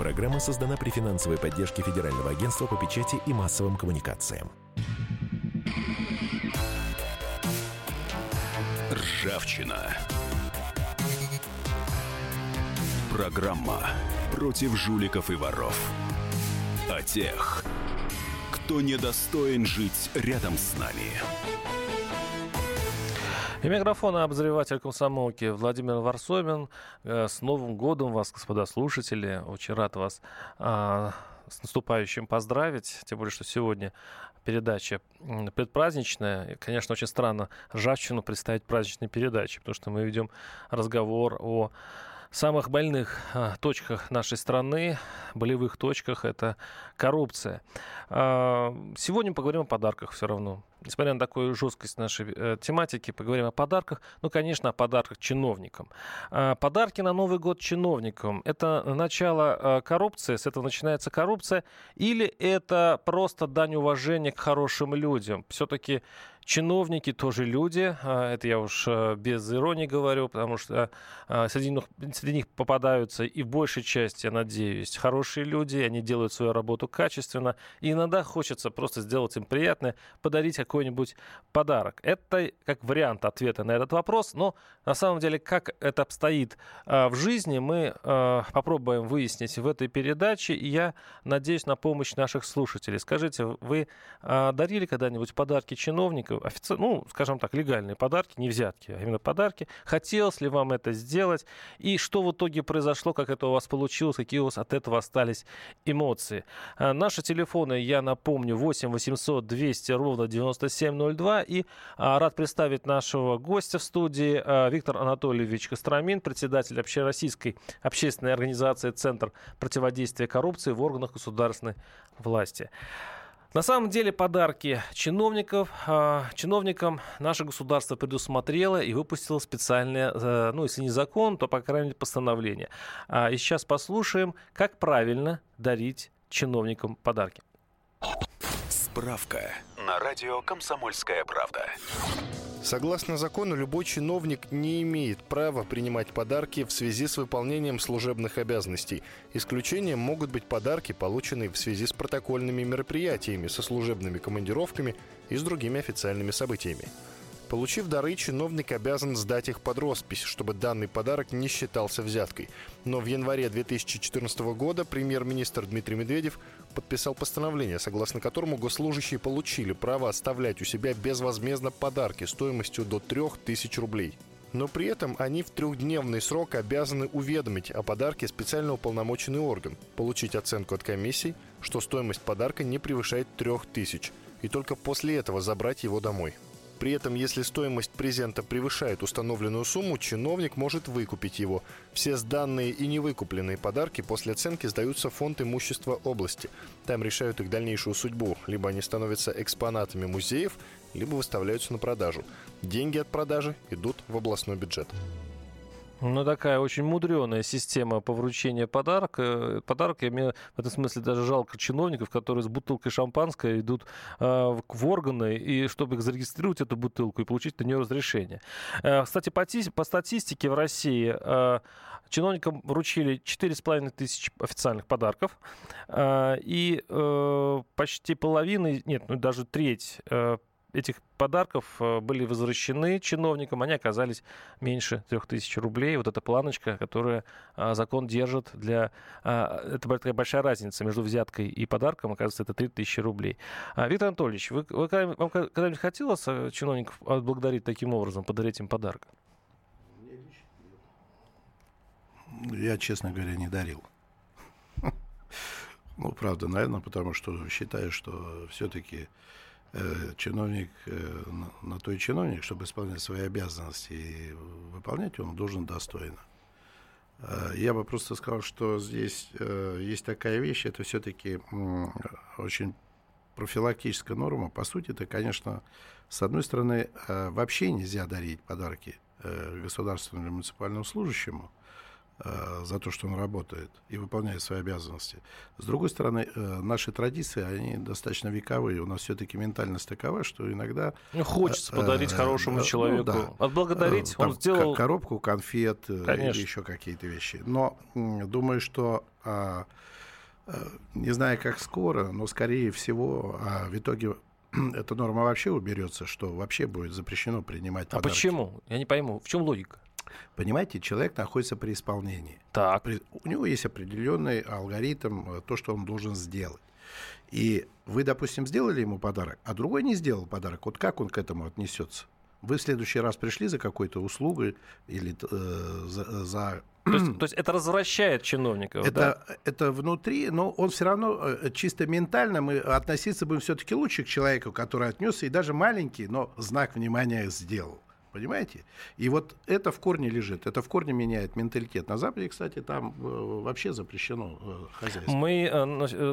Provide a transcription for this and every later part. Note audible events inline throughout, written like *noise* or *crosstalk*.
Программа создана при финансовой поддержке Федерального агентства по печати и массовым коммуникациям. Ржавчина. Программа против жуликов и воров. О тех, кто недостоин жить рядом с нами. И микрофона обозреватель комсомолки Владимир Варсобин. Э, с Новым годом вас, господа слушатели. Очень рад вас а, с наступающим поздравить. Тем более, что сегодня передача предпраздничная. И, конечно, очень странно ржавчину представить праздничной передачей, потому что мы ведем разговор о самых больных а, точках нашей страны, болевых точках, это коррупция. А, сегодня поговорим о подарках все равно. Несмотря на такую жесткость нашей э, тематики, поговорим о подарках. Ну, конечно, о подарках чиновникам. А, подарки на Новый год чиновникам – это начало коррупции, с этого начинается коррупция, или это просто дань уважения к хорошим людям? Все-таки Чиновники тоже люди, а, это я уж а, без иронии говорю, потому что а, среди них, среди них попадаются и в большей части, я надеюсь, хорошие люди, они делают свою работу качественно, и иногда хочется просто сделать им приятное, подарить какой-нибудь подарок. Это как вариант ответа на этот вопрос, но на самом деле, как это обстоит в жизни, мы попробуем выяснить в этой передаче, и я надеюсь на помощь наших слушателей. Скажите, вы дарили когда-нибудь подарки чиновникам? Офици... ну, скажем так, легальные подарки, не взятки, а именно подарки. Хотелось ли вам это сделать? И что в итоге произошло, как это у вас получилось, какие у вас от этого остались эмоции? А, наши телефоны, я напомню, 8 800 200 ровно 9702. И а, рад представить нашего гостя в студии а, Виктор Анатольевич Костромин, председатель общероссийской общественной организации «Центр противодействия коррупции в органах государственной власти». На самом деле подарки чиновников, э, чиновникам наше государство предусмотрело и выпустило специальное, э, ну если не закон, то по крайней мере постановление. А, и сейчас послушаем, как правильно дарить чиновникам подарки. Справка на радио «Комсомольская правда». Согласно закону, любой чиновник не имеет права принимать подарки в связи с выполнением служебных обязанностей. Исключением могут быть подарки, полученные в связи с протокольными мероприятиями, со служебными командировками и с другими официальными событиями. Получив дары, чиновник обязан сдать их под роспись, чтобы данный подарок не считался взяткой. Но в январе 2014 года премьер-министр Дмитрий Медведев подписал постановление, согласно которому госслужащие получили право оставлять у себя безвозмездно подарки стоимостью до 3000 рублей. Но при этом они в трехдневный срок обязаны уведомить о подарке специально уполномоченный орган, получить оценку от комиссии, что стоимость подарка не превышает 3000, и только после этого забрать его домой. При этом, если стоимость презента превышает установленную сумму, чиновник может выкупить его. Все сданные и невыкупленные подарки после оценки сдаются в фонд имущества области. Там решают их дальнейшую судьбу. Либо они становятся экспонатами музеев, либо выставляются на продажу. Деньги от продажи идут в областной бюджет. Ну, такая очень мудреная система по вручению подарка. Подарок, я мне в этом смысле даже жалко чиновников, которые с бутылкой шампанского идут э, в органы, и чтобы их зарегистрировать, эту бутылку, и получить на нее разрешение. Э, кстати, по, по статистике в России э, чиновникам вручили 4,5 тысяч официальных подарков, э, и э, почти половина, нет, ну даже треть э, этих подарков э, были возвращены чиновникам, они оказались меньше 3000 рублей. Вот эта планочка, которую а, закон держит для... А, это такая большая разница между взяткой и подарком, оказывается, это 3000 рублей. А, Виктор Анатольевич, вы, вы, вам когда-нибудь хотелось э, чиновников отблагодарить таким образом, подарить им подарок? Я, честно говоря, не дарил. *laughs* Ну, правда, наверное, потому что считаю, что все-таки чиновник, э, на то и чиновник, чтобы исполнять свои обязанности и выполнять он должен достойно. Э, я бы просто сказал, что здесь есть такая вещь, это все-таки очень профилактическая норма. По сути, это, конечно, с одной стороны, вообще нельзя дарить подарки государственному или муниципальному служащему. Э, за то, что он работает и выполняет свои обязанности. С другой стороны, э, наши традиции, они достаточно вековые. У нас все-таки ментальность такова, что иногда... Ну, хочется подарить хорошему человеку. Ну, да. Отблагодарить. Там, он сделал... Коробку конфет Конечно. или еще какие-то вещи. Но думаю, что а, не знаю, как скоро, но скорее всего а в итоге *clears throat* эта норма вообще уберется, что вообще будет запрещено принимать а подарки. А почему? Я не пойму. В чем логика? Понимаете, человек находится при исполнении. Так. При, у него есть определенный алгоритм, э, то, что он должен сделать. И вы, допустим, сделали ему подарок, а другой не сделал подарок. Вот как он к этому отнесется? Вы в следующий раз пришли за какой-то услугой или э, за, за то есть, то есть это развращает чиновников, это, да? Это внутри, но он все равно э, чисто ментально, мы относиться будем все-таки лучше к человеку, который отнесся, и даже маленький, но знак внимания сделал. Понимаете? И вот это в корне лежит, это в корне меняет менталитет. На Западе, кстати, там э, вообще запрещено э, хозяйство. Мы э,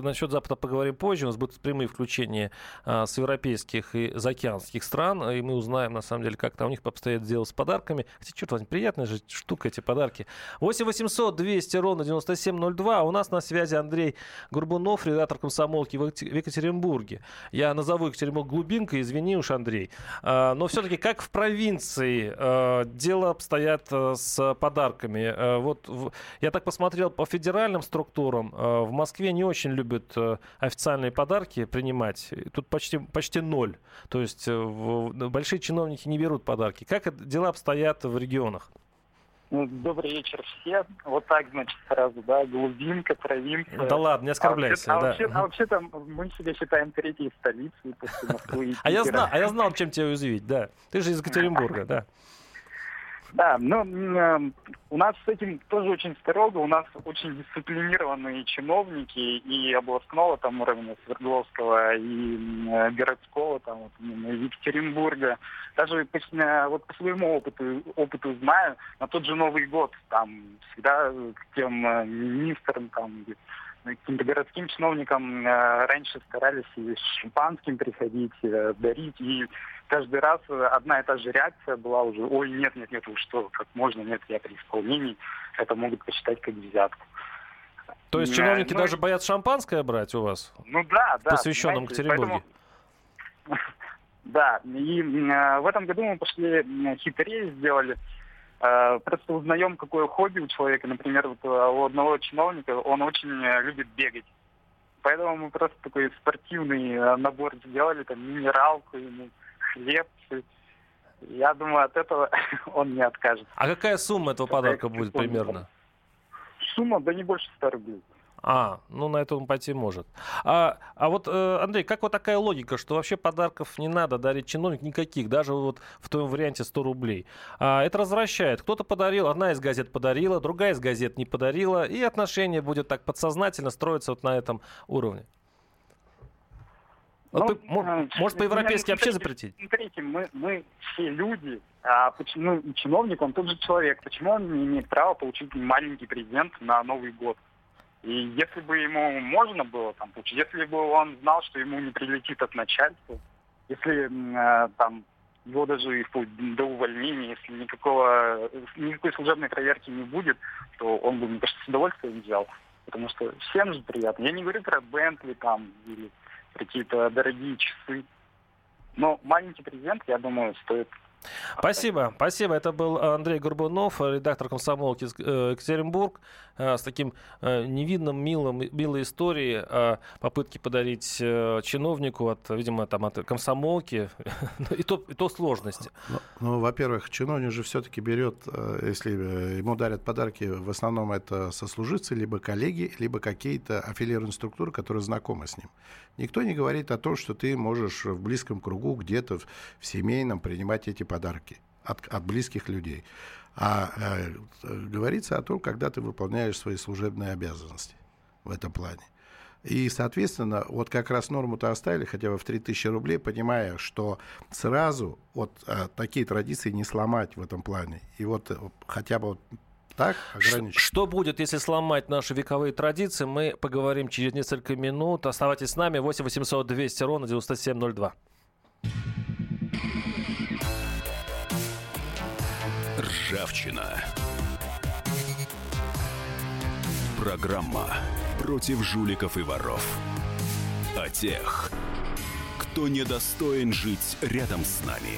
насчет Запада поговорим позже. У нас будут прямые включения с европейских и заокеанских стран, и мы узнаем, на самом деле, как там у них обстоят дело с подарками. Хотя, черт возьми, приятная же штука эти подарки. 8 800 200 ровно 9702. У нас на связи Андрей Горбунов, редактор комсомолки в Екатеринбурге. Я назову Екатеринбург глубинкой, извини уж, Андрей. Но все-таки как в провинции Франции э, дело обстоят э, с подарками. Э, вот в, я так посмотрел по федеральным структурам. Э, в Москве не очень любят э, официальные подарки принимать. Тут почти, почти ноль. То есть э, в, большие чиновники не берут подарки. Как дела обстоят в регионах? Ну, добрый вечер всем. Вот так, значит, сразу, да, глубинка, провинция. Да ладно, не оскорбляйся. А, да. вообще, а вообще-то мы себя считаем третьей столицей после Москвы. *laughs* А я знал, а я знал, чем тебя уязвить, да. Ты же из Екатеринбурга, да. Да, но э, у нас с этим тоже очень строго. У нас очень дисциплинированные чиновники и областного там уровня Свердловского, и э, городского там вот, Екатеринбурга. Даже по, э, вот по своему опыту, опыту знаю, на тот же Новый год там всегда к тем э, министрам там каким-то городским чиновникам э, раньше старались и с шампанским приходить, э, дарить. И каждый раз одна и та же реакция была уже, ой, нет, нет, нет, вы что, как можно, нет, я при исполнении, это могут посчитать как взятку. То есть чиновники ну, даже боятся шампанское брать у вас? Ну да, да. Посвященном Екатеринбурге. Поэтому... *laughs* Да, и э, в этом году мы пошли хитрее сделали. Э, просто узнаем, какое хобби у человека. Например, вот у одного чиновника он очень любит бегать. Поэтому мы просто такой спортивный набор сделали, там минералку ему, хлеб. Я думаю, от этого *laughs* он не откажется. А какая сумма этого подарка будет примерно? Сумма, да не больше 100 рублей. А, ну на это он пойти может. А, а вот, э, Андрей, как вот такая логика, что вообще подарков не надо дарить чиновник никаких, даже вот в том варианте 100 рублей. А, это развращает. Кто-то подарил, одна из газет подарила, другая из газет не подарила, и отношение будет так подсознательно строиться вот на этом уровне. Ну, вот ну, ты, может, по-европейски вообще запретить? Смотрите, мы, мы все люди, а почему ну, чиновник, он тот же человек. Почему он не имеет права получить маленький презент на Новый год? И если бы ему можно было там получить, если бы он знал, что ему не прилетит от начальства, если э, там его даже до увольнения, если никакого, никакой служебной проверки не будет, то он бы, мне кажется, с удовольствием взял. Потому что всем же приятно. Я не говорю про Бентли там или какие-то дорогие часы. Но маленький презент, я думаю, стоит Спасибо, спасибо. Это был Андрей Горбунов, редактор комсомолки э, Екатеринбург, э, с таким э, невинным, милым, милой историей о попытке подарить чиновнику от, видимо, там, от комсомолки, *laughs* и то, и то сложности. Ну, ну, во-первых, чиновник же все-таки берет, если ему дарят подарки, в основном это сослуживцы, либо коллеги, либо какие-то аффилированные структуры, которые знакомы с ним. Никто не говорит о том, что ты можешь в близком кругу, где-то в, в семейном принимать эти подарки от, от близких людей. А э, говорится о том, когда ты выполняешь свои служебные обязанности в этом плане. И, соответственно, вот как раз норму-то оставили хотя бы в 3000 рублей, понимая, что сразу вот а, такие традиции не сломать в этом плане. И вот э, хотя бы вот так ограничить. Что будет, если сломать наши вековые традиции? Мы поговорим через несколько минут. Оставайтесь с нами. 8 800 200 ровно 9702. Ржавчина. Программа против жуликов и воров. О тех, кто недостоин жить рядом с нами.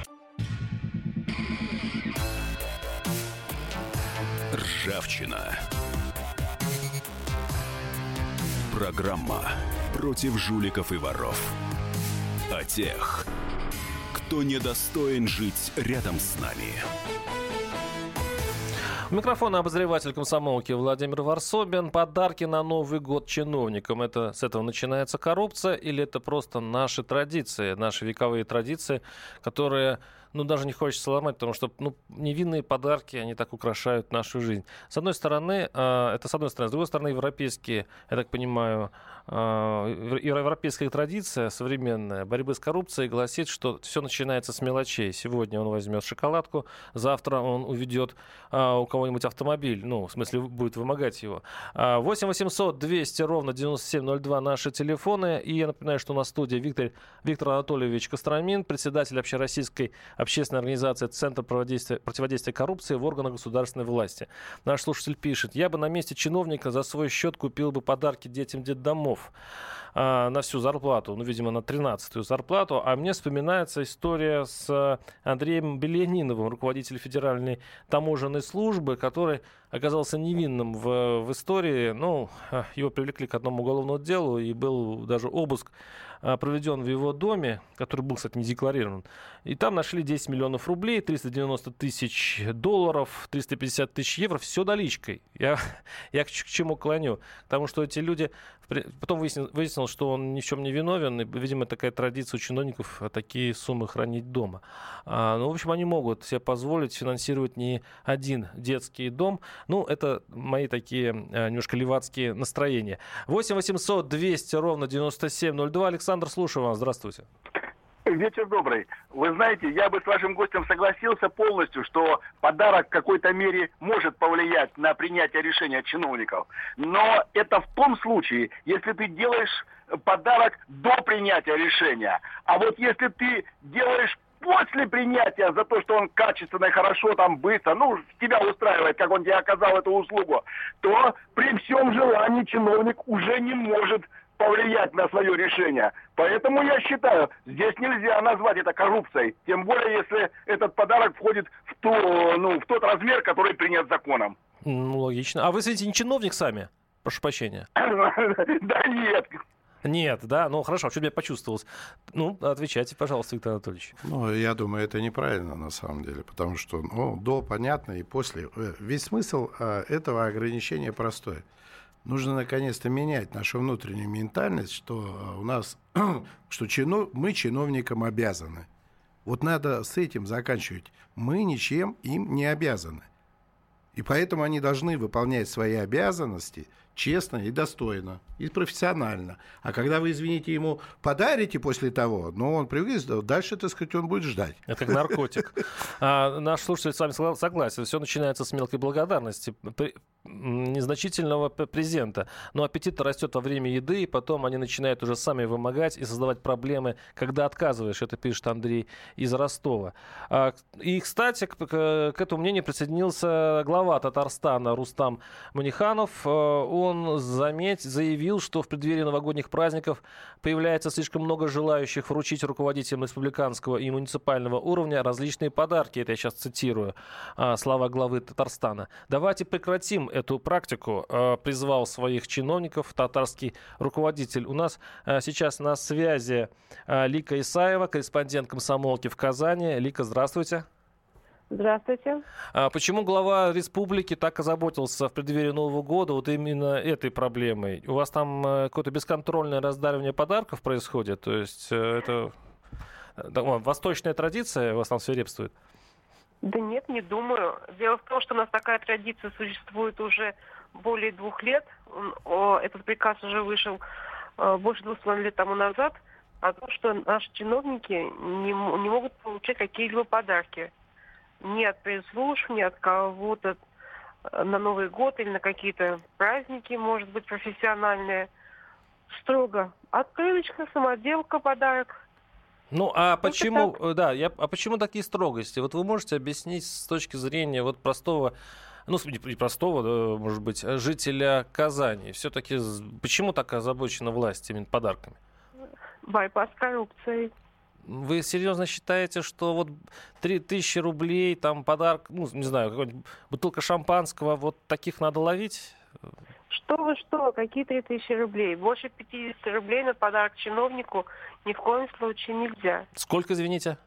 Против жуликов и воров. О тех, кто недостоин жить рядом с нами. У микрофона обозреватель комсомолки Владимир Варсобин. Подарки на Новый год чиновникам. Это с этого начинается коррупция или это просто наши традиции, наши вековые традиции, которые ну, даже не хочется ломать, потому что ну, невинные подарки, они так украшают нашу жизнь. С одной стороны, э, это с одной стороны. С другой стороны, европейские, я так понимаю, европейская традиция современная борьбы с коррупцией гласит, что все начинается с мелочей. Сегодня он возьмет шоколадку, завтра он уведет а, у кого-нибудь автомобиль, ну, в смысле, будет вымогать его. 8 800 200 ровно 9702 наши телефоны. И я напоминаю, что у нас в студии Виктор, Виктор Анатольевич Костромин, председатель общероссийской общественной организации Центр противодействия, противодействия коррупции в органах государственной власти. Наш слушатель пишет, я бы на месте чиновника за свой счет купил бы подарки детям детдомов домов а, на всю зарплату, ну, видимо, на 13-ю зарплату. А мне вспоминается история с Андреем Беляниновым, руководителем Федеральной таможенной службы, который оказался невинным в, в истории. Ну, его привлекли к одному уголовному делу, и был даже обыск а, проведен в его доме, который был, кстати, не декларирован. И там нашли 10 миллионов рублей, 390 тысяч долларов, 350 тысяч евро. Все наличкой. Я, *laughs* я к, к чему клоню? Потому что эти люди... Потом выяснилось, выяснилось, что он ни в чем не виновен. И, видимо, такая традиция у чиновников такие суммы хранить дома. А, ну, в общем, они могут себе позволить финансировать не один детский дом. Ну, это мои такие а, немножко левацкие настроения. 8 800 200 ровно 9702. Александр Александр, слушаю вас. Здравствуйте. *laughs* Вечер добрый. Вы знаете, я бы с вашим гостем согласился полностью, что подарок в какой-то мере может повлиять на принятие решения чиновников. Но это в том случае, если ты делаешь подарок до принятия решения. А вот если ты делаешь после принятия за то, что он качественно и хорошо, там, быстро, ну, тебя устраивает, как он тебе оказал эту услугу, то при всем желании чиновник уже не может повлиять на свое решение. Поэтому я считаю, здесь нельзя назвать это коррупцией. Тем более, если этот подарок входит в, то, ну, в тот размер, который принят законом. Ну, логично. А вы, кстати, не чиновник сами? Прошу прощения. *laughs* Да нет. Нет, да, ну хорошо, что я почувствовалось. Ну, отвечайте, пожалуйста, Виктор Анатольевич. Ну, я думаю, это неправильно на самом деле, потому что, ну, до понятно и после. Э, весь смысл э, этого ограничения простой нужно наконец-то менять нашу внутреннюю ментальность, что э, у нас, *clears throat* что чино, мы чиновникам обязаны. Вот надо с этим заканчивать. Мы ничем им не обязаны. И поэтому они должны выполнять свои обязанности честно и достойно, и профессионально. А когда вы, извините, ему подарите после того, ну, он привык, дальше, так сказать, он будет ждать. Это как наркотик. *laughs* А, наш слушатель с вами согласен. Все начинается с мелкой благодарности незначительного презента. Но аппетит растет во время еды, и потом они начинают уже сами вымогать и создавать проблемы, когда отказываешь. Это пишет Андрей из Ростова. А, и, кстати, к, к, к этому мнению присоединился глава Татарстана Рустам Маниханов. А, он заметь, заявил, что в преддверии новогодних праздников появляется слишком много желающих вручить руководителям республиканского и муниципального уровня различные подарки. Это я сейчас цитирую а, слова главы Татарстана. Давайте прекратим эту практику, э, призвал своих чиновников татарский руководитель. У нас э, сейчас на связи Лика Исаева, корреспондент комсомолки в Казани. Лика, здравствуйте. Здравствуйте. А почему глава республики так озаботился в преддверии Нового года вот именно этой проблемой? У вас там какое-то бесконтрольное раздаривание подарков происходит? То есть это восточная традиция у вас там свирепствует? Да нет, не думаю. Дело в том, что у нас такая традиция существует уже более двух лет. Этот приказ уже вышел э, больше двух с половиной лет тому назад о том, что наши чиновники не, не могут получать какие-либо подарки. Ни от ни от кого-то э, на Новый год или на какие-то праздники, может быть, профессиональные. Строго. Открыточка, самоделка, подарок. Ну, а почему, так. да, я, а почему такие строгости? Вот вы можете объяснить с точки зрения вот простого, ну, не простого, может быть, жителя Казани. Все-таки почему так озабочена власть именно подарками? Борьба с коррупцией. Вы серьезно считаете, что вот 3000 рублей, там подарок, ну, не знаю, бутылка шампанского, вот таких надо ловить? Что вы, что, какие 3000 рублей? Больше 50 рублей на подарок чиновнику ни в коем случае нельзя. Сколько, извините?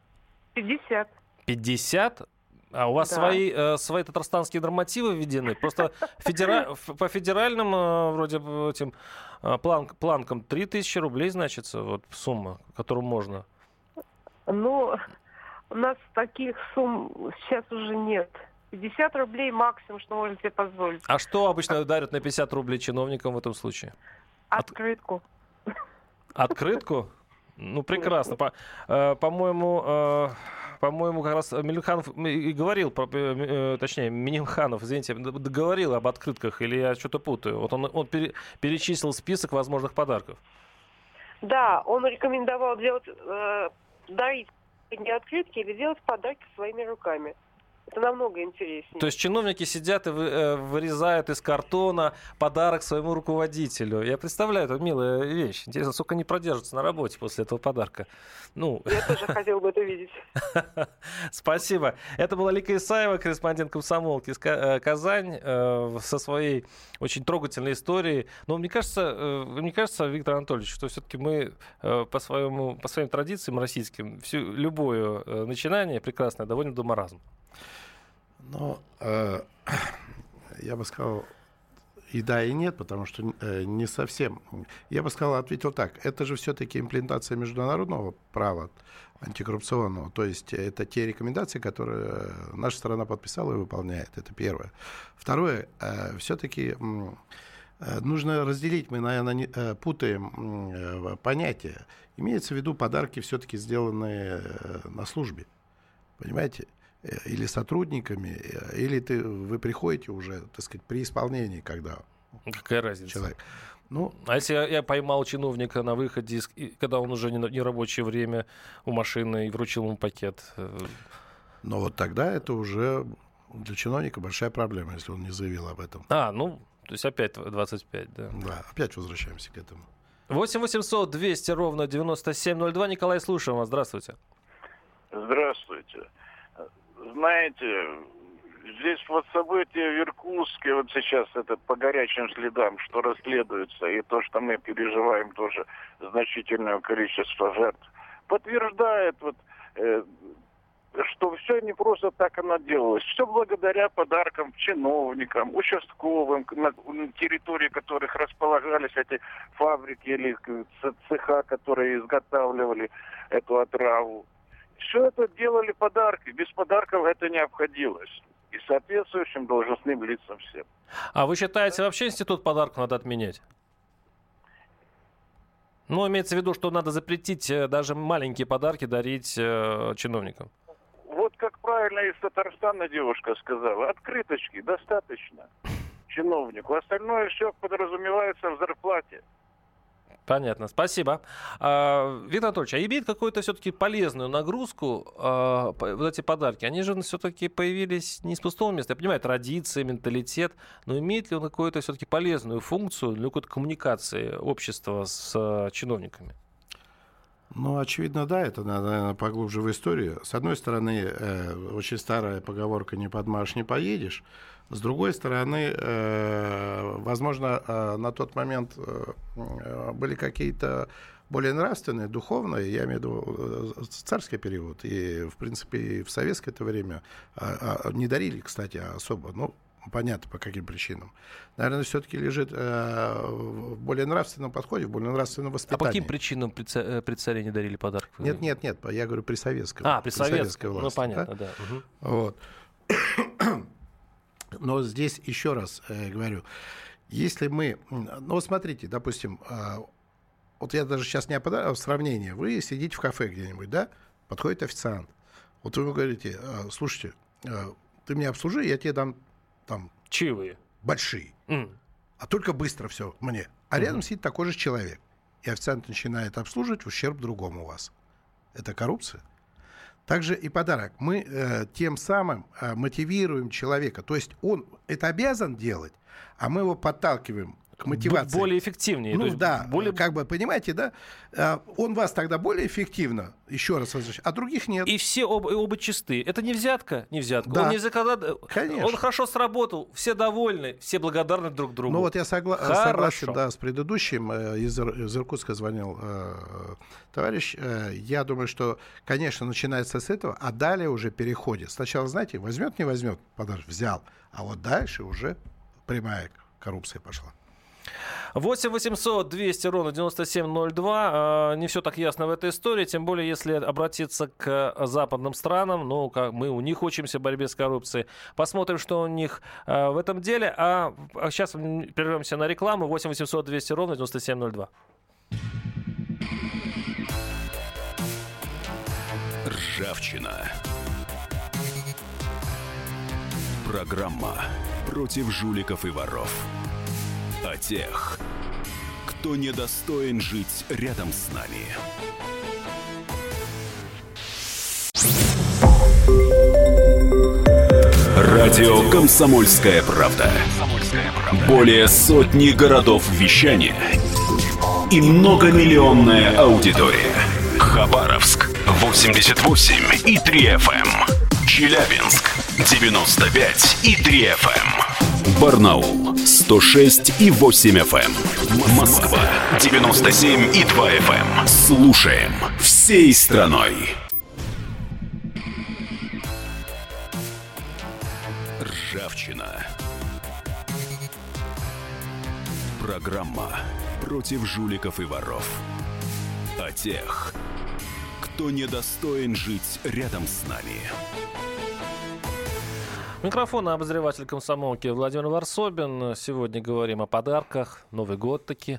50. 50? А у вас да. свои, э, свои татарстанские нормативы введены? Просто федера... *laughs* по федеральным э, вроде этим э, план... планкам 3000 рублей, значится, вот сумма, которую можно. Ну, у нас таких сумм сейчас уже нет. 50 рублей максимум, что можно себе позволить. А что обычно дарят на 50 рублей чиновникам в этом случае? Открытку. Открытку? Ну, прекрасно. По, э, по-моему, э, по-моему, как раз Милюханов и говорил, про, э, точнее, Минимханов, извините, говорил об открытках, или я что-то путаю. Вот он, он пере, перечислил список возможных подарков. Да, он рекомендовал делать, э, дарить не открытки или делать подарки своими руками. Это намного интереснее. То есть чиновники сидят и э, вырезают из картона подарок своему руководителю. Я представляю, это милая вещь. Интересно, сколько они продержатся на работе после этого подарка. Ну... Я тоже хотел бы это видеть. *laughs* Спасибо. Это была Лика Исаева, корреспондент комсомолки из э, Казань, э, со своей очень трогательной историей. Но мне кажется, мне кажется, Виктор Анатольевич, что все-таки мы по, своему, по своим традициям российским всю, любое начинание прекрасное доводим до маразма. Ну, э, *clears throat* я бы сказал, и да, и нет, потому что э, не совсем. Я бы сказал, ответил так. Это же все-таки имплементация международного права антикоррупционного. То есть это те рекомендации, которые наша страна подписала и выполняет. Это первое. Второе, э, все-таки э, нужно разделить. Мы, наверное, не, э, путаем э, понятия. Имеется в виду подарки, все-таки сделанные э, на службе. Понимаете? Э, или сотрудниками, э, или ты, вы приходите уже, так сказать, при исполнении, когда Какая разница? Человек. Ну, а если я, я поймал чиновника на выходе, когда он уже не, не рабочее время у машины и вручил ему пакет? Э, Но вот тогда это уже для чиновника большая проблема, если он не заявил об этом. А, ну, то есть опять 25, да. Да, опять возвращаемся к этому. 8 800 200 ровно 9702. Николай, слушаем вас. Здравствуйте. Здравствуйте знаете, здесь вот события в Иркутске, вот сейчас это по горячим следам, что расследуется, и то, что мы переживаем тоже значительное количество жертв, подтверждает вот э, что все не просто так оно делалось. Все благодаря подаркам чиновникам, участковым, на, на территории которых располагались эти фабрики или цеха, которые изготавливали эту отраву. Все это делали подарки. Без подарков это не обходилось. И соответствующим должностным лицам всем. А вы считаете, вообще институт подарков надо отменять? Ну, имеется в виду, что надо запретить э, даже маленькие подарки дарить э, чиновникам. Вот как правильно из Татарстана девушка сказала, открыточки достаточно *laughs* чиновнику. Остальное все подразумевается в зарплате. Понятно, спасибо. А, Виктор Анатольевич, а имеет какую-то все-таки полезную нагрузку а, вот эти подарки? Они же все-таки появились не с пустого места. Я понимаю, традиции, менталитет, но имеет ли он какую-то все-таки полезную функцию для какой-то коммуникации общества с а, чиновниками? Ну, очевидно, да, это наверное, поглубже в историю. С одной стороны, э, очень старая поговорка «не подмашь, не поедешь», с другой стороны, э, возможно, э, на тот момент э, были какие-то более нравственные, духовные, я имею в виду царский период, и, в принципе, и в советское это время не дарили, кстати, особо, ну, понятно по каким причинам. Наверное, все-таки лежит э, в более нравственном подходе, в более нравственном воспитании. А по каким причинам при, ца- при царе не дарили подарок? Нет, нет, нет, я говорю при советском. А, при, при советской власти. Ну, понятно, да. да. Угу. Вот. Но здесь еще раз э, говорю, если мы, ну смотрите, допустим, э, вот я даже сейчас не опадаю, а в сравнении, вы сидите в кафе где-нибудь, да, подходит официант, вот вы ему говорите, э, слушайте, э, ты меня обслужи, я тебе дам там... Чаевые. Большие. Mm. А только быстро все мне. А mm-hmm. рядом сидит такой же человек. И официант начинает обслуживать в ущерб другому у вас. Это коррупция? Также и подарок. Мы э, тем самым э, мотивируем человека. То есть он это обязан делать, а мы его подталкиваем к мотивации. Более эффективнее. Ну да, более... как бы, понимаете, да? А, он вас тогда более эффективно, еще раз возвращаю, а других нет. И все оба, оба чисты. Это не взятка, не взятка. Да. Он не закада... Конечно. Он хорошо сработал, все довольны, все благодарны друг другу. Ну вот я согла... согласен, да, с предыдущим. Э, из, из Иркутска звонил э, товарищ. Э, я думаю, что, конечно, начинается с этого, а далее уже переходит. Сначала, знаете, возьмет, не возьмет, подарок взял, а вот дальше уже прямая коррупция пошла. 8 800 200 ровно 9702. А, не все так ясно в этой истории, тем более, если обратиться к западным странам, ну, как мы у них учимся борьбе с коррупцией. Посмотрим, что у них а, в этом деле. А сейчас прервемся на рекламу. 8 800 200 ровно 9702. Ржавчина. Программа против жуликов и воров. О тех, кто недостоин жить рядом с нами. Радио «Комсомольская правда». Более сотни городов вещания и многомиллионная аудитория. Хабаровск 88 и 3 FM. Челябинск 95 и 3 FM. Барнаул 106 и 8 FM. Москва 97 и 2 FM. Слушаем всей страной. Ржавчина. Программа против жуликов и воров. О тех, кто недостоин жить рядом с нами. Микрофон обозреватель комсомолки Владимир Варсобин. Сегодня говорим о подарках. Новый год таки.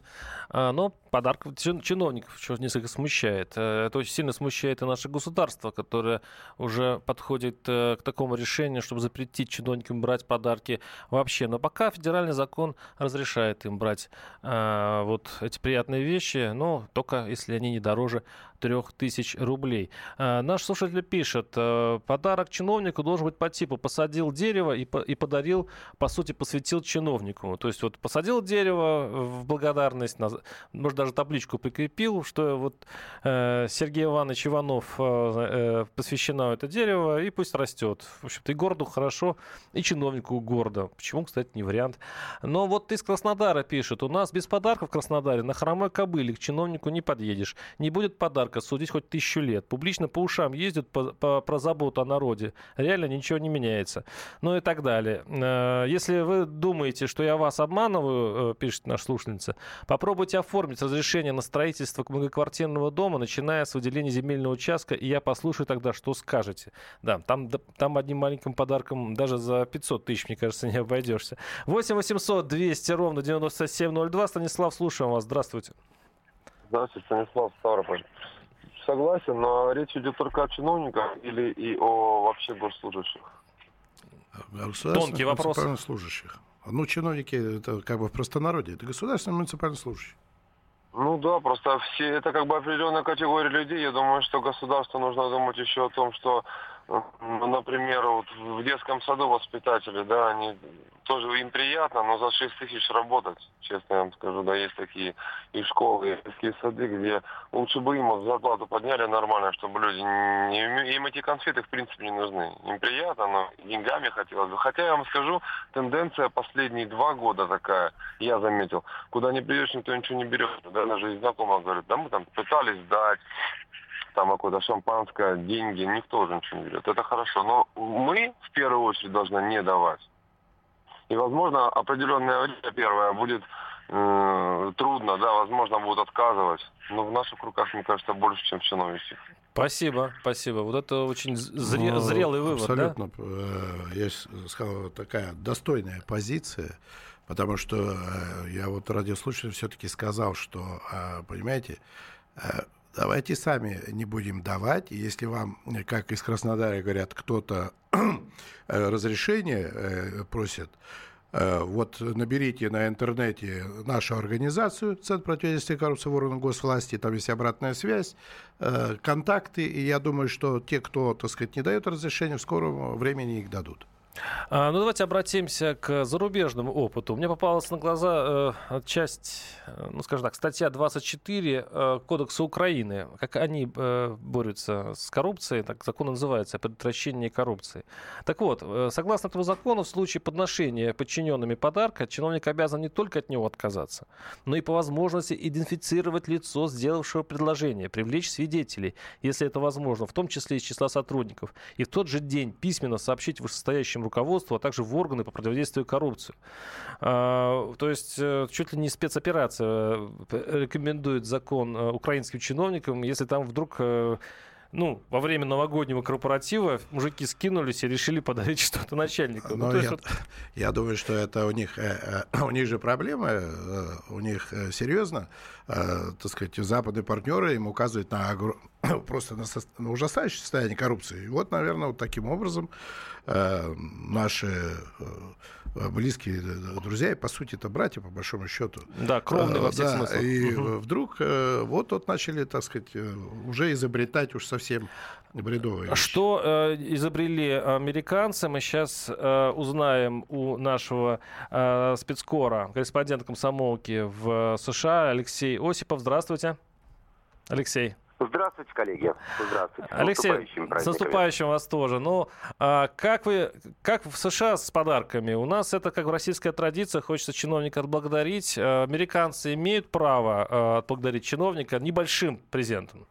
А, но подарок чиновников что несколько смущает. Э, это очень сильно смущает и наше государство, которое уже подходит э, к такому решению, чтобы запретить чиновникам брать подарки вообще. Но пока федеральный закон разрешает им брать э, вот эти приятные вещи, но только если они не дороже 3000 рублей. Наш слушатель пишет, подарок чиновнику должен быть по типу посадил дерево и, и подарил, по сути, посвятил чиновнику. То есть вот посадил дерево в благодарность, может даже табличку прикрепил, что вот э, Сергей Иванович Иванов э, э, посвящено это дерево и пусть растет. В общем-то и городу хорошо, и чиновнику гордо. Почему, кстати, не вариант. Но вот из Краснодара пишет, у нас без подарков в Краснодаре на хромой кобыле к чиновнику не подъедешь. Не будет подарка судить хоть тысячу лет. Публично по ушам ездят по, по, про заботу о народе. Реально ничего не меняется. Ну и так далее. Э, если вы думаете, что я вас обманываю, э, пишет наш слушательница, попробуйте оформить разрешение на строительство многоквартирного дома, начиная с выделения земельного участка, и я послушаю тогда, что скажете. Да, там, там одним маленьким подарком даже за 500 тысяч, мне кажется, *laughs* не обойдешься. 8 800 200 ровно 9702. Станислав, слушаем вас. Здравствуйте. Здравствуйте, Станислав Ставрополь согласен, но речь идет только о чиновниках или и о вообще госслужащих? Тонкий вопрос. служащих. Ну, чиновники, это как бы в простонародье, это государственные муниципальные служащие. Ну да, просто все это как бы определенная категория людей. Я думаю, что государству нужно думать еще о том, что ну, например, вот в детском саду воспитатели, да, они тоже им приятно, но за 6 тысяч работать, честно я вам скажу, да, есть такие и школы, и детские сады, где лучше бы им зарплату подняли нормально, чтобы люди, не, им эти конфеты в принципе не нужны. Им приятно, но деньгами хотелось бы. Хотя я вам скажу, тенденция последние два года такая, я заметил, куда не придешь, никто ничего не берет, да, даже и знакомые говорят, да, мы там пытались сдать, там какое-то шампанское, деньги, никто уже ничего не берет. Это хорошо. Но мы в первую очередь должны не давать. И, возможно, определенное время первое будет э, трудно, да, возможно, будут отказывать. Но в наших руках, мне кажется, больше, чем в чиновничьих. Спасибо, спасибо. Вот это очень зре- ну, зрелый вывод, абсолютно, да? Абсолютно. Э, я сказал, такая достойная позиция, потому что э, я вот радиослушателям все-таки сказал, что, э, понимаете, давайте сами не будем давать. Если вам, как из Краснодара говорят, кто-то *clears throat* разрешение просит, Э, вот наберите на интернете нашу организацию Центр противодействия коррупции в органах госвласти, там есть обратная связь, э, контакты, и я думаю, что те, кто, так сказать, не дает разрешения, в скором времени их дадут. А, ну, давайте обратимся к зарубежному опыту. Мне попалась на глаза э, часть, э, ну, скажем так, статья 24 э, Кодекса Украины. Как они э, борются с коррупцией, так закон называется, о предотвращении коррупции. Так вот, э, согласно этому закону, в случае подношения подчиненными подарка, чиновник обязан не только от него отказаться, но и по возможности идентифицировать лицо, сделавшего предложение, привлечь свидетелей, если это возможно, в том числе из числа сотрудников, и в тот же день письменно сообщить вышестоящему руководству, а также в органы по противодействию коррупции. А, то есть э, чуть ли не спецоперация э, рекомендует закон э, украинским чиновникам, если там вдруг ну, во время новогоднего корпоратива мужики скинулись и решили подарить *laughs* что-то начальнику. Ну, я, вот... *laughs* я думаю, что это у них, у них же проблемы, у них серьезно, так сказать, западные партнеры им указывают на *coughs* просто на, со... на ужасающее состояние коррупции. И вот, наверное, вот таким образом э, наши э, близкие друзья, и по сути это братья, по большому счету. Да, кровные во всех да, смыслах. И угу. вдруг э, вот вот начали, так сказать, э, уже изобретать уж совсем бредовые. Что э, изобрели американцы, мы сейчас э, узнаем у нашего э, спецкора, корреспондента комсомолки в США Алексей Осипов. Здравствуйте. Алексей. Здравствуйте, коллеги. Здравствуйте. Алексей, с наступающим вас тоже. Ну, а как вы, как в США с подарками? У нас это как российская традиция, хочется чиновника отблагодарить. А американцы имеют право а, отблагодарить чиновника небольшим презентом?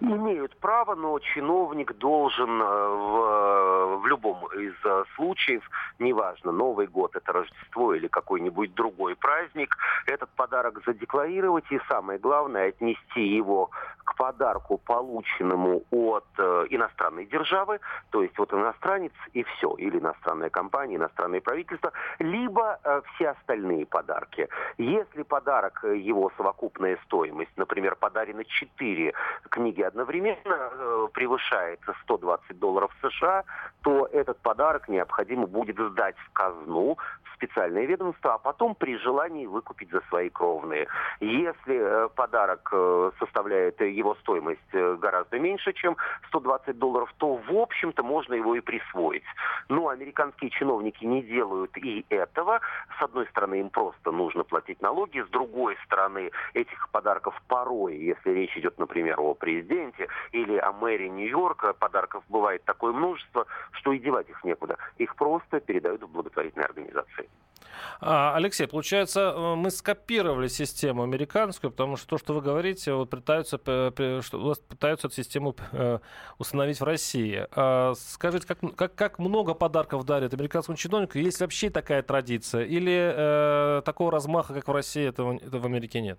Имеют право, но чиновник должен э, в, в любом из э, случаев, неважно, Новый год, это Рождество или какой-нибудь другой праздник, этот подарок задекларировать и, самое главное, отнести его к подарку, полученному от э, иностранной державы, то есть вот иностранец и все, или иностранная компания, иностранное правительство, либо э, все остальные подарки. Если подарок, э, его совокупная стоимость, например, подарено 4 книги одновременно, э, превышает 120 долларов США, то этот подарок необходимо будет сдать в казну, в специальное ведомство, а потом при желании выкупить за свои кровные. Если э, подарок э, составляет его стоимость э, гораздо меньше, чем 120 долларов, то, в общем-то, можно его и присвоить. Но американские чиновники не делают и этого. С одной стороны, им просто нужно платить налоги, с другой стороны, этих подарков порой, если речь идет, например, о президенте или о мэре Нью-Йорка, подарков бывает такое множество, что и девать их некуда. Их просто передают в благотворительные организации. А, Алексей, получается, э, мы скопировали систему американскую, потому что то, что вы говорите, вот пытаются, что у вас пытаются эту систему э, установить в России. А, скажите, как, как, как много подарков дарят американскому чиновнику? Есть вообще такая традиция? Или э, такого размаха, как в России, этого, этого в Америке нет?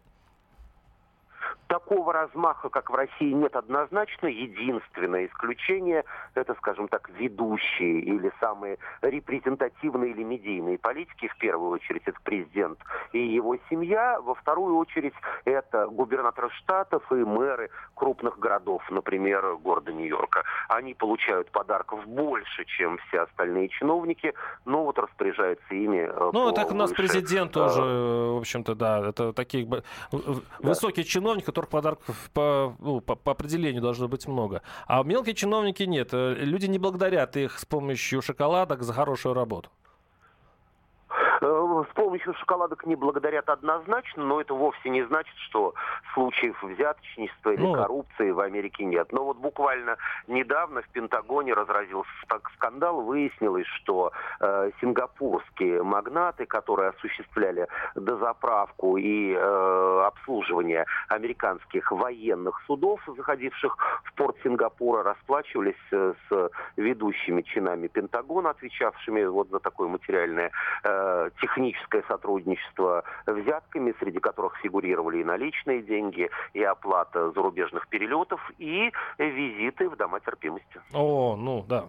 Такого размаха, как в России, нет однозначно. Единственное исключение – это, скажем так, ведущие или самые репрезентативные или медийные политики. В первую очередь это президент и его семья. Во вторую очередь это губернаторы штатов и мэры крупных городов, например, города Нью-Йорка. Они получают подарков больше, чем все остальные чиновники, но вот распоряжаются ими э, Ну, так у нас президент тоже, в общем-то, да, это такие да. высокие чиновники, которые которых подарков по, ну, по, по определению должно быть много. А мелкие чиновники нет. Э, люди не благодарят их с помощью шоколадок за хорошую работу. С помощью шоколадок не благодарят однозначно, но это вовсе не значит, что случаев взяточничества или Ну. коррупции в Америке нет. Но вот буквально недавно в Пентагоне разразился так скандал, выяснилось, что э, сингапурские магнаты, которые осуществляли дозаправку и э, обслуживание американских военных судов, заходивших в порт Сингапура, расплачивались э, с ведущими чинами Пентагона, отвечавшими вот за такое материальное э, техническое сотрудничество взятками, среди которых фигурировали и наличные деньги, и оплата зарубежных перелетов, и визиты в дома терпимости. О, ну да.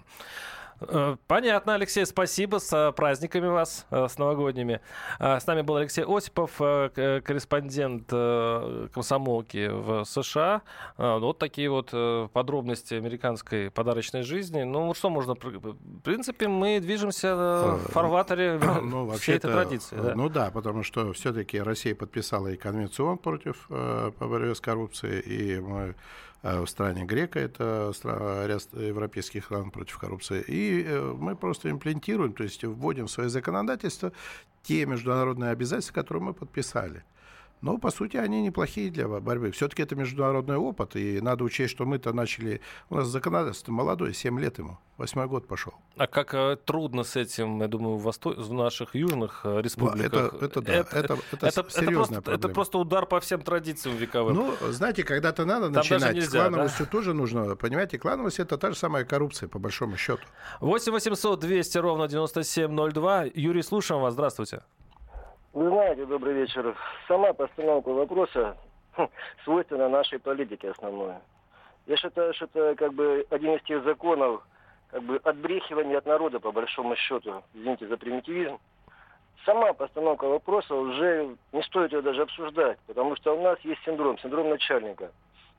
Э, Понятно, Алексей, спасибо. С э, праздниками вас, э, с новогодними. С нами был Алексей Осипов, корреспондент комсомолки в США. Э, Вот такие вот подробности американской подарочной жизни. Ну, что можно... В принципе, мы движемся в фарватере Ну, всей этой традиции. да. Ну да, потому что все-таки Россия подписала и Конвенцию против по борьбе с коррупцией, и мы в стране Грека, это стра- ряд европейских стран против коррупции, и э, мы просто имплементируем, то есть вводим в свое законодательство те международные обязательства, которые мы подписали. Но, по сути, они неплохие для борьбы. Все-таки это международный опыт, и надо учесть, что мы-то начали... У нас законодательство молодое, 7 лет ему, восьмой год пошел. А как э, трудно с этим, я думаю, в, восто- в наших южных э, республиках. это да, это- это серьезная просто, это просто удар по всем традициям вековым. Ну, знаете, когда-то надо Там начинать. нельзя, с клановостью тоже нужно, понимаете, клановость это та же самая коррупция, по большому счету. 8 800 200 ровно 9702. Юрий, слушаем вас. Здравствуйте. Вы знаете, добрый вечер. Сама постановка вопроса хм, свойственна нашей политике основной. Я считаю, что это как бы один из тех законов, как бы отбрехивания от народа, по большому счету. Извините за примитивизм. Сама постановка вопроса уже не стоит ее даже обсуждать, потому что у нас есть синдром, синдром начальника.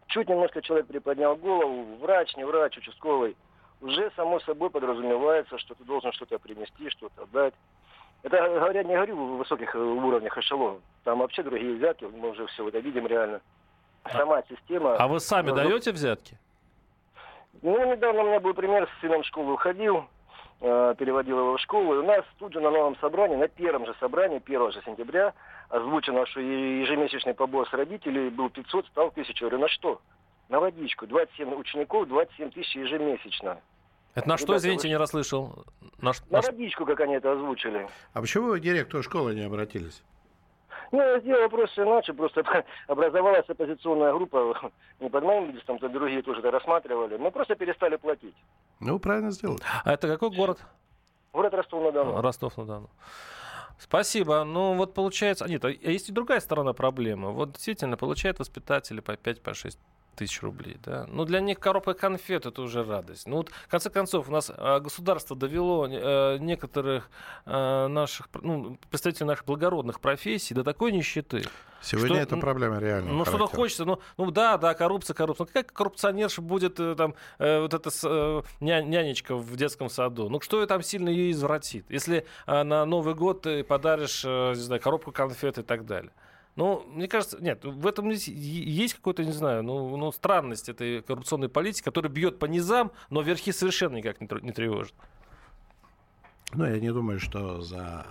Чуть немножко человек приподнял голову, врач, не врач, участковый, уже само собой подразумевается, что ты должен что-то принести, что-то дать. Это говоря, не говорю в высоких э, уровнях эшелонов. Там вообще другие взятки, мы уже все это видим реально. Сама система... А вы сами Ну, даете взятки? Ну, недавно у меня был пример, с сыном в школу уходил, э, переводил его в школу, и у нас тут же на новом собрании, на первом же собрании, 1 же сентября, озвучено, что ежемесячный побор с родителей был 500, стал 1000. Я говорю, на что? На водичку. 27 учеников, 27 тысяч ежемесячно. Это на что, Ребята, извините, не расслышал? На, На водичку, как они это озвучили. А почему вы к директору школы не обратились? Ну, я сделал просто иначе, просто *laughs* образовалась оппозиционная группа, *laughs* не под моим лидерством, то другие тоже это рассматривали. Мы просто перестали платить. Ну, правильно сделали. А это какой город? Город Ростов-на-Дону. Ростов-на-Дону. Спасибо. Ну, вот получается... а Нет, а есть и другая сторона проблемы. Вот действительно получают воспитатели по 5-6 по шесть тысяч рублей, да. Ну, для них коробка конфет — это уже радость. Ну, вот, в конце концов, у нас а, государство довело э, некоторых э, наших, ну, представителей наших благородных профессий до такой нищеты. Сегодня Что, это проблема реальная. Ну, что-то хочется. Ну, ну да, да, коррупция, коррупция. Ну, какая коррупционерша будет э, там вот эта ня- нянечка в детском саду? Ну, что ее там сильно ее извратит? Если э, на Новый год ты подаришь, не знаю, коробку конфет и так далее. Ну, мне кажется, нет, в этом есть- какой-то, не знаю, ну, ну, странность этой коррупционной политики, которая бьет по низам, но верхи совершенно никак не, не тревожит. Ну, я не думаю, что за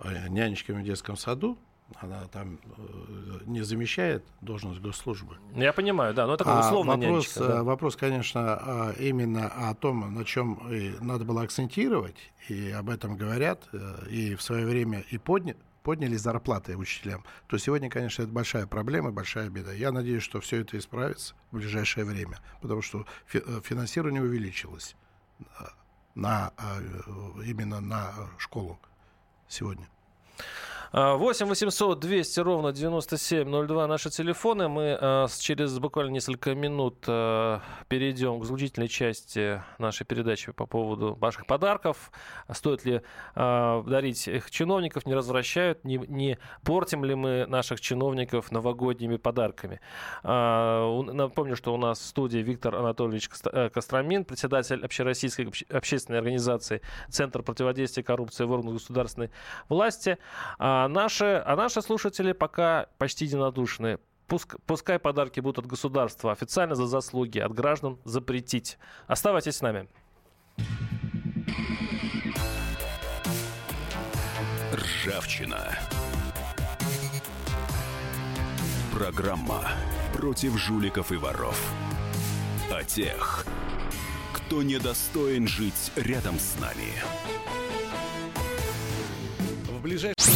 э, э, нянечками в детском саду она там э, не замещает должность госслужбы. Я понимаю, да, но это такая А условная вопрос, нянечка, да. э, вопрос, конечно, а, именно о том, на чем надо было акцентировать, и об этом говорят, э, и в свое время и подня- подняли зарплаты учителям, то сегодня, конечно, это большая проблема, большая беда. Я надеюсь, что все это исправится в ближайшее время, потому что э, финансирование увеличилось э, на, э, именно на школу сегодня. А, 8 800 200 ровно 9702 наши телефоны. Мы а, с- через буквально несколько минут а, перейдем к заключительной части нашей передачи по поводу ваших подарков. Стоит ли а, дарить их чиновников, не развращают, не, не портим ли мы наших чиновников новогодними подарками. А, Напомню, что у нас в студии Виктор Анатольевич Кост- э, Костромин, председатель общероссийской обще- общественной организации Центр противодействия коррупции в органах государственной власти. А наши, а наши слушатели пока почти единодушны. Пуск- пускай подарки будут от государства, официально за заслуги, от граждан запретить. Оставайтесь с нами. Ржавчина. Программа против жуликов и воров. О тех, кто недостоин жить рядом с нами. В ближайшее...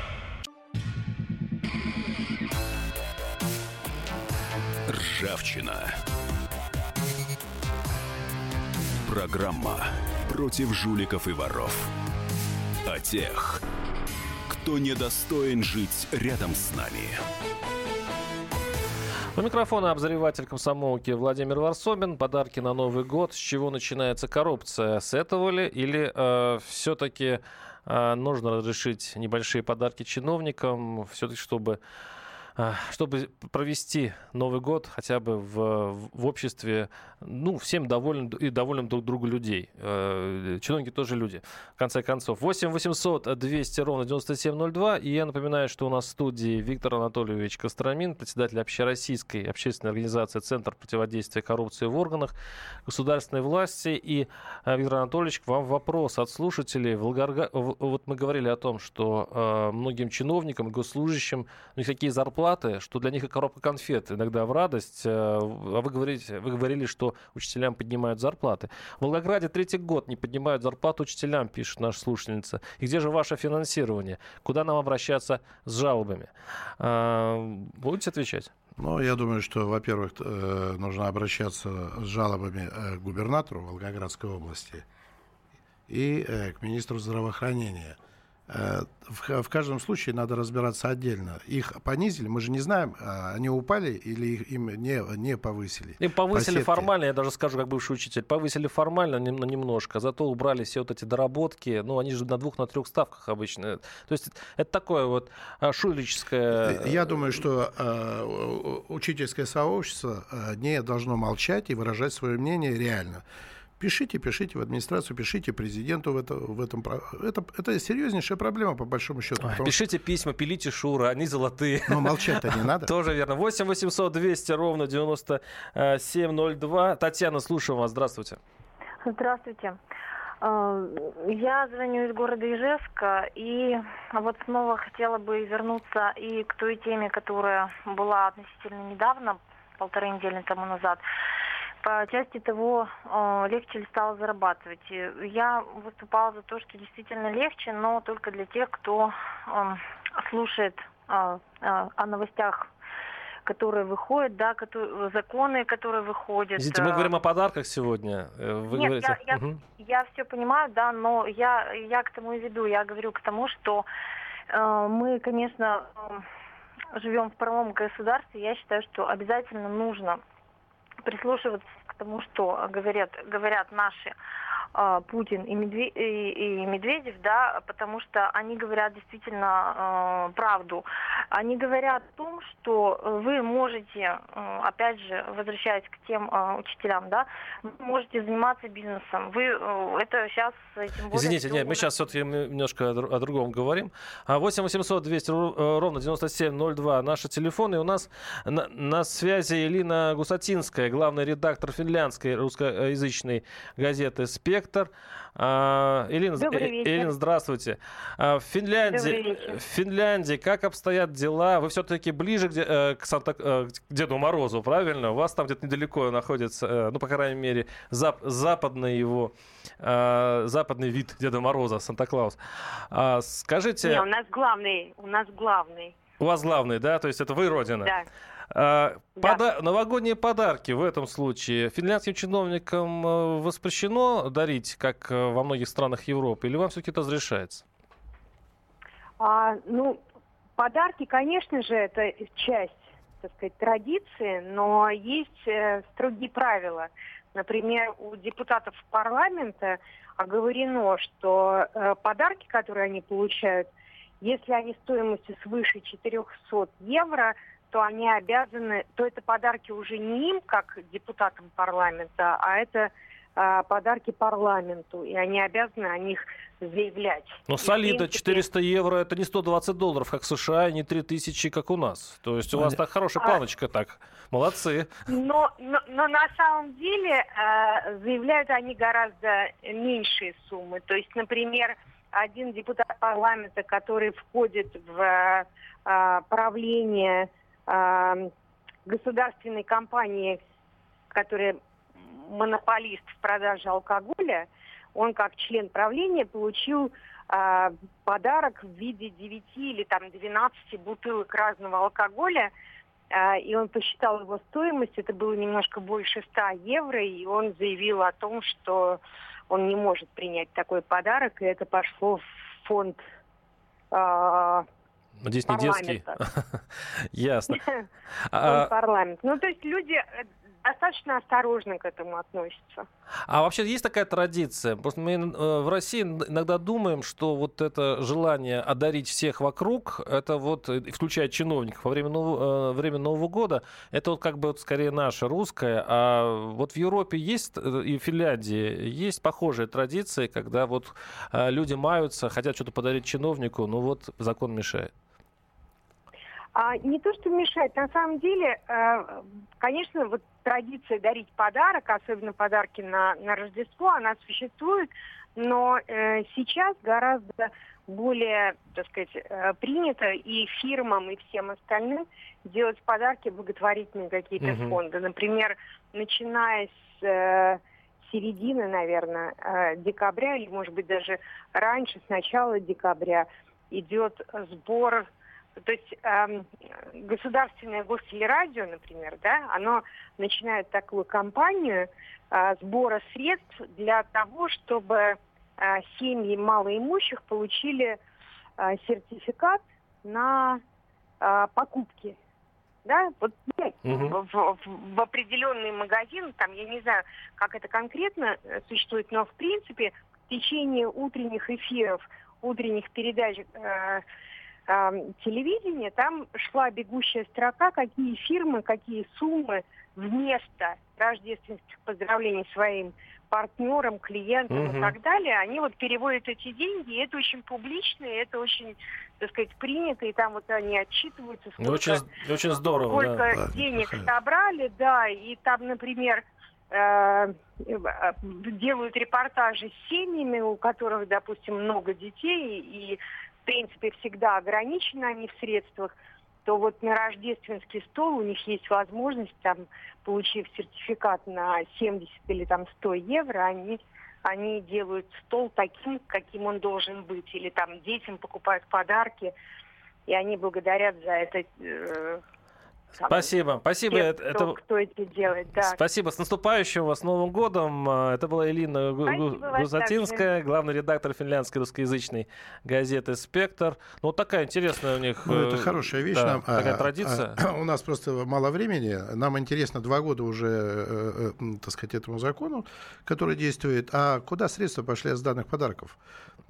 Против жуликов и воров. О тех, кто недостоин жить рядом с нами. У микрофона обозреватель комсомолки Владимир Варсобин. Подарки на Новый год. С чего начинается коррупция? С этого ли? Или э, все-таки э, нужно разрешить небольшие подарки чиновникам, все-таки чтобы а, чтобы провести Новый год хотя бы в, в обществе, ну, всем довольным и довольным друг другу людей. Э, чиновники тоже люди, в конце концов. 8 800 200 ровно 9702. И я напоминаю, что у нас в студии Виктор Анатольевич Костромин, председатель общероссийской общественной организации «Центр противодействия коррупции в органах государственной власти». И, э, Виктор Анатольевич, к вам вопрос от слушателей. Волгорга... Вот мы говорили о том, что э, многим чиновникам госслужащим у них такие зарплаты что для них и коробка конфет иногда в радость. А вы говорите, вы говорили, что учителям поднимают зарплаты. В Волгограде третий год не поднимают зарплату учителям, пишет наша слушательница. И где же ваше финансирование? Куда нам обращаться с жалобами? А, будете отвечать? Ну, я думаю, что, во-первых, э, нужно обращаться с жалобами э, к губернатору Волгоградской области и к министру здравоохранения – Э, в, в каждом случае надо разбираться отдельно. Их понизили, мы же не знаем, а они упали или их, им не, не повысили. Им повысили по формально, я даже скажу, как бывший учитель, повысили формально но немножко, зато убрали все вот эти доработки, ну, они же на двух, на трех ставках обычно. То есть это такое вот а, шулическое... Э, я думаю, что э, учительское сообщество э, не должно молчать и выражать свое мнение реально. Пишите, пишите в администрацию, пишите президенту в, это, в этом. Это, это серьезнейшая проблема, по большому счету. Ой, пишите что... письма, пилите Шура, они золотые. Но молчать-то не надо. *laughs* Тоже верно. 8 800 200 ровно 9702. Татьяна, слушаю вас. Здравствуйте. Здравствуйте. А, я звоню из города Ижевска, и вот снова хотела бы вернуться и к той теме, которая была относительно недавно, полторы недели тому назад по части того, э, легче ли стало зарабатывать. Я выступала за то, что действительно легче, но только для тех, кто эм, слушает э, э, о новостях которые выходят, да, которые, законы, которые выходят. Извините, мы говорим о подарках сегодня. Вы Нет, говорите... я, я, угу. я все понимаю, да, но я, я к тому и веду. Я говорю к тому, что э, мы, конечно, э, живем в правом государстве. Я считаю, что обязательно нужно прислушиваться к тому, что говорят, говорят наши Путин и, Медве... и, Медведев, да, потому что они говорят действительно э, правду. Они говорят о том, что вы можете, э, опять же, возвращаясь к тем э, учителям, да, вы можете заниматься бизнесом. Вы э, это сейчас тем более... Извините, нет, мы сейчас все-таки немножко о другом говорим. 8 800 200 ровно 9702 наши телефоны. И у нас на, на связи Елена Гусатинская, главный редактор финляндской русскоязычной газеты «Спек» директор. А, Элина, э, Элина, здравствуйте. А, в Финляндии, в Финляндии как обстоят дела? Вы все-таки ближе к, э, к, Санта, э, к Деду Морозу, правильно? У вас там где-то недалеко находится, ну, по крайней мере, зап, западный его, западный вид Деда Мороза, Санта-Клаус. А, скажите... Не, у нас главный, у нас главный. У вас главный, да? То есть это вы родина? Да. А, пода- да. Новогодние подарки в этом случае финляндским чиновникам э, воспрещено дарить, как э, во многих странах Европы, или вам все-таки это разрешается? А, ну, подарки, конечно же, это часть, так сказать, традиции, но есть э, строгие правила. Например, у депутатов парламента оговорено, что э, подарки, которые они получают, Если они стоимостью свыше 400 евро, то они обязаны, то это подарки уже не им, как депутатам парламента, а это а, подарки парламенту, и они обязаны о них заявлять. Но солидно, принципе... 400 евро это не 120 долларов, как в США, и не 3000, как у нас. То есть у вас так хорошая планочка, а... так. Молодцы. Но, но, но на самом деле э, заявляют они гораздо меньшие суммы. То есть, например, один депутат парламента, который входит в э, правление э, государственной компании, которая монополист в продаже алкоголя, он как член правления получил э, подарок в виде 9 или там 12 бутылок разного алкоголя, э, и он посчитал его стоимость, это было немножко больше 100 евро, и он заявил о том, что он не может принять такой подарок, и это пошло в фонд э, Здесь не детский. *laughs* Ясно. *laughs* Парламент. Ну, то есть люди э, достаточно осторожно к этому относятся. А вообще есть такая традиция? Просто мы э, в России иногда думаем, что вот это желание одарить всех вокруг, это вот, э, включая чиновников, во время Нового, э, время Нового года, это вот как бы вот скорее наше русское. А вот в Европе есть и в Финляндии есть похожие традиции, когда вот люди маются, хотят что-то подарить чиновнику, но вот закон мешает. А, не то, что мешает. На самом деле, э, конечно, вот традиция дарить подарок, особенно подарки на, на Рождество, она существует, но э, сейчас гораздо более, так сказать, э, принято и фирмам, и всем остальным делать подарки благотворительные какие-то mm-hmm. фонды. Например, начиная с э, середины, наверное, э, декабря, или, может быть, даже раньше, с начала декабря, идет сбор то есть эм, государственное гостелерадио, например, да, оно начинает такую кампанию э, сбора средств для того, чтобы э, семьи малоимущих получили э, сертификат на э, покупки. Да, вот ну, угу. в, в, в определенный магазин, там, я не знаю, как это конкретно э, существует, но в принципе в течение утренних эфиров, утренних передач э, э, телевидения, там шла бегущая строка, какие фирмы, какие суммы вместо рождественских поздравлений своим партнерам, клиентам угу. и так далее, они вот переводят эти деньги, и это очень публично, и это очень, так сказать, принято, и там вот они отчитываются, ну, сколько, очень, очень здорово, сколько да. денег собрали, да, и там, например, э, делают репортажи с семьями, у которых, допустим, много детей, и в принципе, всегда ограничены они в средствах, то вот на рождественский стол у них есть возможность, там, получив сертификат на 70 или там 100 евро, они, они делают стол таким, каким он должен быть. Или там детям покупают подарки, и они благодарят за это э, Спасибо, спасибо. Тех, кто, это... кто это делает, да. Спасибо. С наступающим вас Новым годом. А, это была Элина Гузатинская, главный редактор финляндской русскоязычной газеты «Спектр». Ну, вот такая интересная у них... Ну, это э, хорошая вещь. Да, нам, такая а, традиция. А, у нас просто мало времени. Нам интересно два года уже, э, э, так сказать, этому закону, который действует. А куда средства пошли с данных подарков?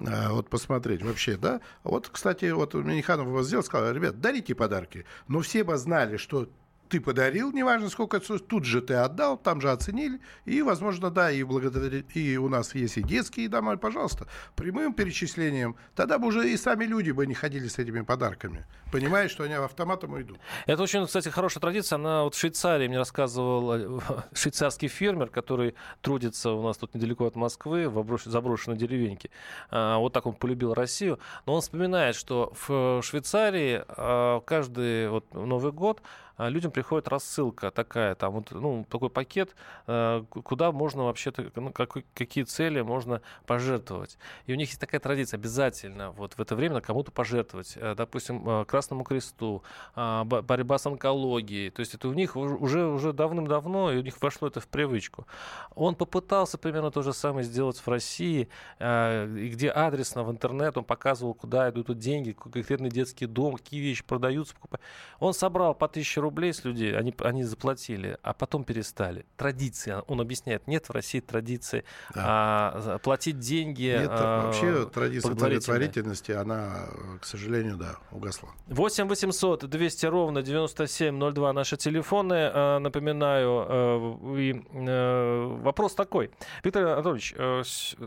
А, вот посмотреть вообще, да. Вот, кстати, вот Миниханов его сделал, сказал, ребят, дарите подарки. Но все бы знали, что todo. Ты подарил, неважно сколько, тут же ты отдал, там же оценили, и, возможно, да, и благодаря, и у нас есть и детские дома, пожалуйста, прямым перечислением, тогда бы уже и сами люди бы не ходили с этими подарками, понимая, что они автоматом уйдут. Это очень, кстати, хорошая традиция, она вот в Швейцарии мне рассказывал э, *laughs* швейцарский фермер, который трудится у нас тут недалеко от Москвы, в заброшенной деревеньке, а, вот так он полюбил Россию, но он вспоминает, что в Швейцарии а, каждый вот Новый год людям приходит рассылка такая, там вот, ну, такой пакет, э, куда можно вообще-то, ну, как, какие цели можно пожертвовать. И у них есть такая традиция, обязательно вот в это время кому-то пожертвовать. Э, допустим, э, Красному Кресту, а, борьба с онкологией. То есть это у них уже, уже давным-давно, и у них вошло это в привычку. Он попытался примерно то же самое сделать в России, где адресно в интернет он показывал, куда идут деньги, конкретный детский дом, какие вещи продаются. Он собрал по тысяче рублей с людей, они, они заплатили, а потом перестали. Традиция, он объясняет, нет в России традиции да. а, платить деньги. Нет, а, вообще традиция благотворительности, она, к сожалению, да, угасла. 8 800 200 ровно 9702 наши телефоны. А, напоминаю, а, и, а, вопрос такой. Виктор Анатольевич, а,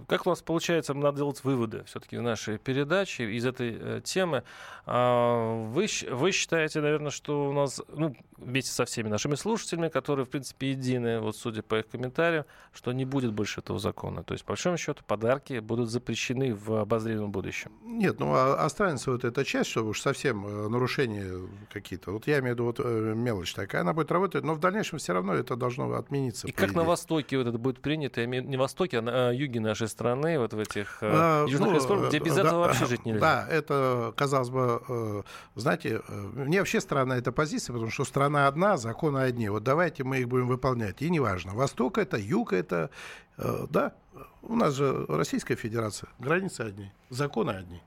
как у нас получается, надо делать выводы все-таки в нашей передаче из этой э, темы. А, вы, вы считаете, наверное, что у нас, ну, вместе со всеми нашими слушателями, которые, в принципе, едины, вот судя по их комментариям, что не будет больше этого закона. То есть, по большому счету, подарки будут запрещены в обозримом будущем. Нет, ну, а останется вот эта часть, что уж совсем э, нарушения какие-то. Вот я имею в виду вот э, мелочь такая, она будет работать, но в дальнейшем все равно это должно отмениться. И как идее. на Востоке вот это будет принято, я имею не Востоке, а на юге нашей страны, вот в этих а, южных ну, республиках, где без да, этого вообще жить нельзя. Да, это, казалось бы, знаете, мне вообще странна эта позиция, потому что страна одна, законы одни. Вот давайте мы их будем выполнять. И неважно, Восток это, Юг это, э, да, у нас же Российская Федерация, границы одни, законы одни.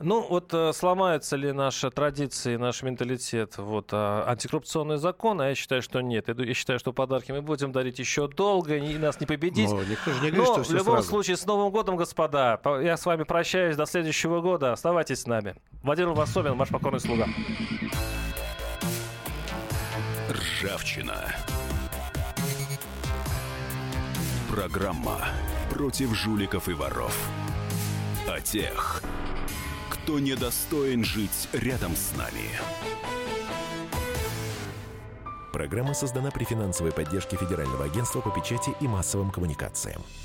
Ну, вот э, сломаются ли наши традиции, наш менталитет, вот, э, антикоррупционный закон, а я считаю, что нет. Я считаю, что подарки мы будем дарить еще долго, и нас не победить. Но, никто же не говорит, Но что в любом сразу. случае, с Новым годом, господа, я с вами прощаюсь до следующего года. Оставайтесь с нами. Владимир Васобин, ваш покорный слуга. Ржавчина. Программа против жуликов и воров. О тех, кто недостоин жить рядом с нами. Программа создана при финансовой поддержке Федерального агентства по печати и массовым коммуникациям.